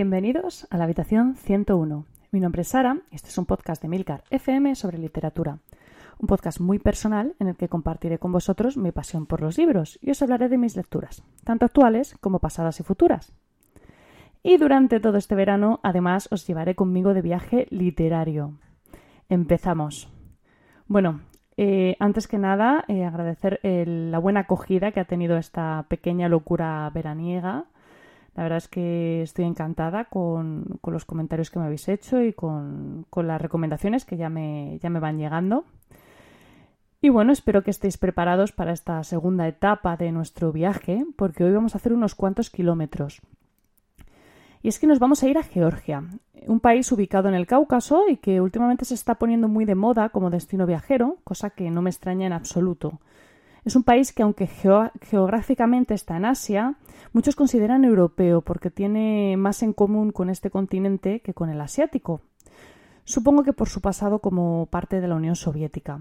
Bienvenidos a la habitación 101. Mi nombre es Sara y este es un podcast de Milcar FM sobre literatura. Un podcast muy personal en el que compartiré con vosotros mi pasión por los libros y os hablaré de mis lecturas, tanto actuales como pasadas y futuras. Y durante todo este verano, además, os llevaré conmigo de viaje literario. Empezamos. Bueno, eh, antes que nada, eh, agradecer la buena acogida que ha tenido esta pequeña locura veraniega. La verdad es que estoy encantada con, los comentarios que me habéis hecho y con, las recomendaciones que ya me, ya me van llegando. Y bueno, espero que estéis preparados para esta segunda etapa de nuestro viaje, porque hoy vamos a hacer unos cuantos kilómetros. Y es que nos vamos a ir a Georgia, un país ubicado en el Cáucaso y que últimamente se está poniendo muy de moda como destino viajero, cosa que no me extraña en absoluto. Es un país que, aunque geográficamente está en Asia, muchos consideran europeo porque tiene más en común con este continente que con el asiático. Supongo que por su pasado como parte de la Unión Soviética.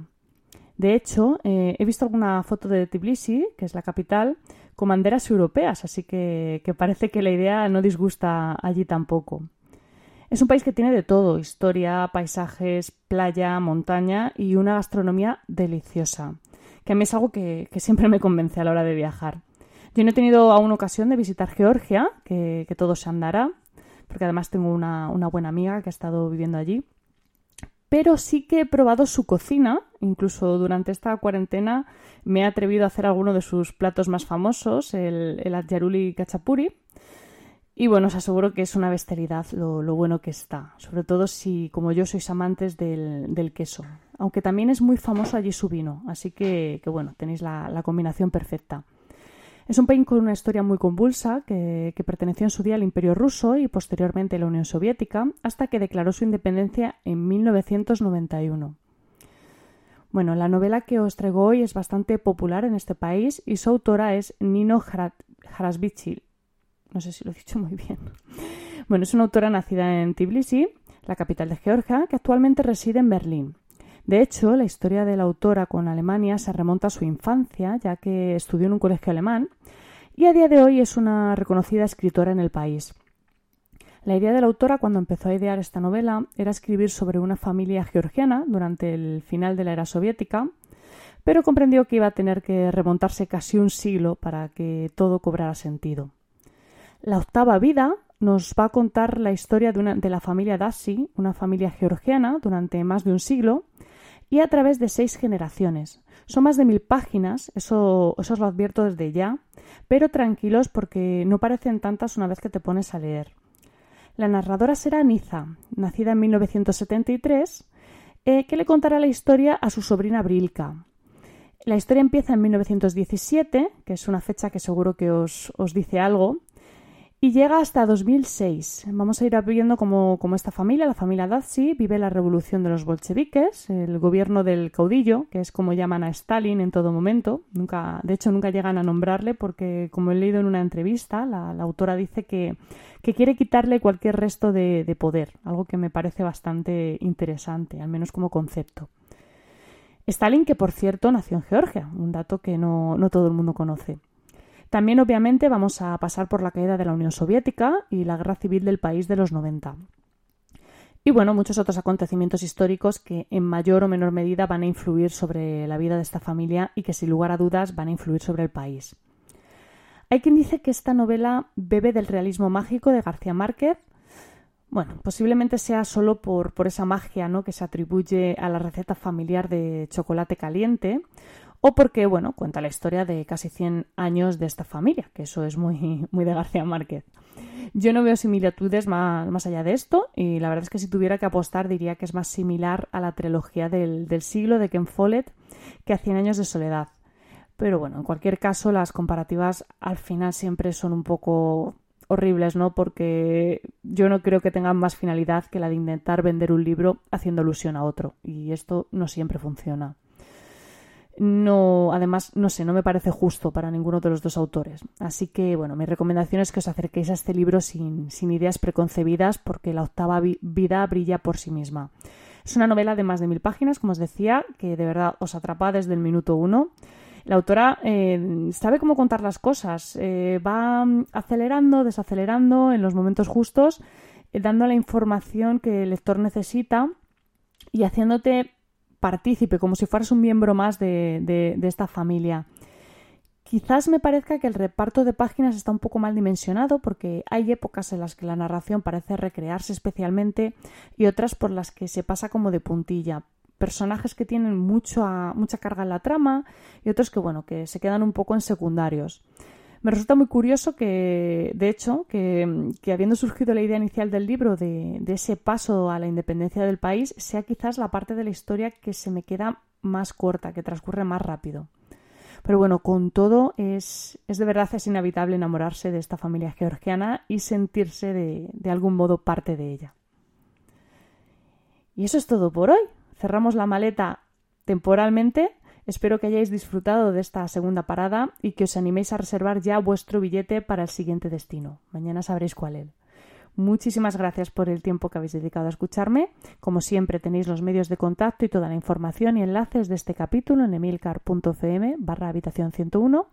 De hecho, eh, he visto alguna foto de Tbilisi, que es la capital, con banderas europeas, así que, parece que la idea no disgusta allí tampoco. Es un país que tiene de todo, historia, paisajes, playa, montaña y una gastronomía deliciosa, que a mí es algo que, siempre me convence a la hora de viajar. Yo no he tenido aún ocasión de visitar Georgia, que, todo se andará, porque además tengo una, una buena amiga que ha estado viviendo allí pero sí que he probado su cocina, incluso durante esta cuarentena me he atrevido a hacer alguno de sus platos más famosos, el, el Adjaruli Kachapuri. Y bueno, os aseguro que es una bestialidad lo, bueno que está, sobre todo si, como yo, sois amantes del, queso. Aunque también es muy famoso allí su vino, así que, bueno, tenéis la combinación perfecta. Es un país con una historia muy convulsa que, perteneció en su día al Imperio ruso y posteriormente a la Unión Soviética hasta que declaró su independencia en 1991. Bueno, la novela que os traigo hoy es bastante popular en este país y su autora es Nino Harasvichil. No sé si lo he dicho muy bien. Bueno, es una autora nacida en Tbilisi, la capital de Georgia, que actualmente reside en Berlín. De hecho, la historia de la autora con Alemania se remonta a su infancia, ya que estudió en un colegio alemán y a día de hoy es una reconocida escritora en el país. La idea de la autora cuando empezó a idear esta novela era escribir sobre una familia georgiana durante el final de la era soviética, pero comprendió que iba a tener que remontarse casi un siglo para que todo cobrara sentido. La octava vida nos va a contar la historia de, de la familia Dassi, una familia georgiana durante más de un siglo, y a través de seis generaciones. Son más de mil páginas, eso, os lo advierto desde ya, pero tranquilos porque no parecen tantas una vez que te pones a leer. La narradora será Niza, nacida en 1973, eh, que le contará la historia a su sobrina Brilka. La historia empieza en 1917, que es una fecha que seguro que os, os dice algo, y llega hasta 2006. Vamos a ir viendo cómo, esta familia, la familia Dazi, vive la revolución de los bolcheviques, el gobierno del caudillo, que es como llaman a Stalin en todo momento. Nunca, de hecho, nunca llegan a nombrarle porque, como he leído en una entrevista, la, autora dice que, quiere quitarle cualquier resto de, poder, algo que me parece bastante interesante, al menos como concepto. Stalin, que por cierto nació en Georgia, un dato que no todo el mundo conoce. También, obviamente, vamos a pasar por la caída de la Unión Soviética y la guerra civil del país de los 90. Y bueno, muchos otros acontecimientos históricos que en mayor o menor medida van a influir sobre la vida de esta familia y que sin lugar a dudas van a influir sobre el país. Hay quien dice que esta novela bebe del realismo mágico de García Márquez. Bueno, posiblemente sea solo por, por esa magia ¿no? que se atribuye a la receta familiar de chocolate caliente o porque, bueno, cuenta la historia de casi 100 años de esta familia, que eso es muy, muy de García Márquez. Yo no veo similitudes más, más, allá de esto y la verdad es que si tuviera que apostar diría que es más similar a la trilogía del, del siglo de Ken Follett que a 100 años de soledad. Pero bueno, en cualquier caso las comparativas al final siempre son un poco horribles, ¿no? Porque yo no creo que tengan más finalidad que la de intentar vender un libro haciendo alusión a otro y esto no siempre funciona no, además, no sé, no me parece justo para ninguno de los dos autores. Así que, bueno, mi recomendación es que os acerquéis a este libro sin, sin ideas preconcebidas porque la octava vida brilla por sí misma. Es una novela de más de mil páginas, como os decía, que de verdad os atrapa desde el minuto uno La autora eh, sabe cómo contar las cosas, eh, va acelerando, desacelerando en los momentos justos, eh, dando la información que el lector necesita y haciéndote partícipe, como si fueras un miembro más de, de esta familia. Quizás me parezca que el reparto de páginas está un poco mal dimensionado porque hay épocas en las que la narración parece recrearse especialmente y otras por las que se pasa como de puntilla. Personajes que tienen mucha carga en la trama y otros que, bueno, que se quedan un poco en secundarios. Me resulta muy curioso que, de hecho, que, habiendo surgido la idea inicial del libro de, ese paso a la independencia del país, sea quizás la parte de la historia que se me queda más corta, que transcurre más rápido. Pero bueno, con todo es, es de verdad es inevitable enamorarse de esta familia georgiana y sentirse de algún modo parte de ella. Y eso es todo por hoy. Cerramos la maleta temporalmente. Espero que hayáis disfrutado de esta segunda parada y que os animéis a reservar ya vuestro billete para el siguiente destino. Mañana sabréis cuál es. Muchísimas gracias por el tiempo que habéis dedicado a escucharme. Como siempre tenéis los medios de contacto y toda la información y enlaces de este capítulo en emilcar.fm barra habitación 101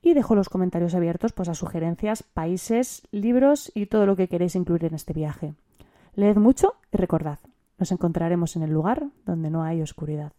y dejo los comentarios abiertos pues, a sugerencias, países, libros y todo lo que queréis incluir en este viaje. Leed mucho y recordad, nos encontraremos en el lugar donde no hay oscuridad.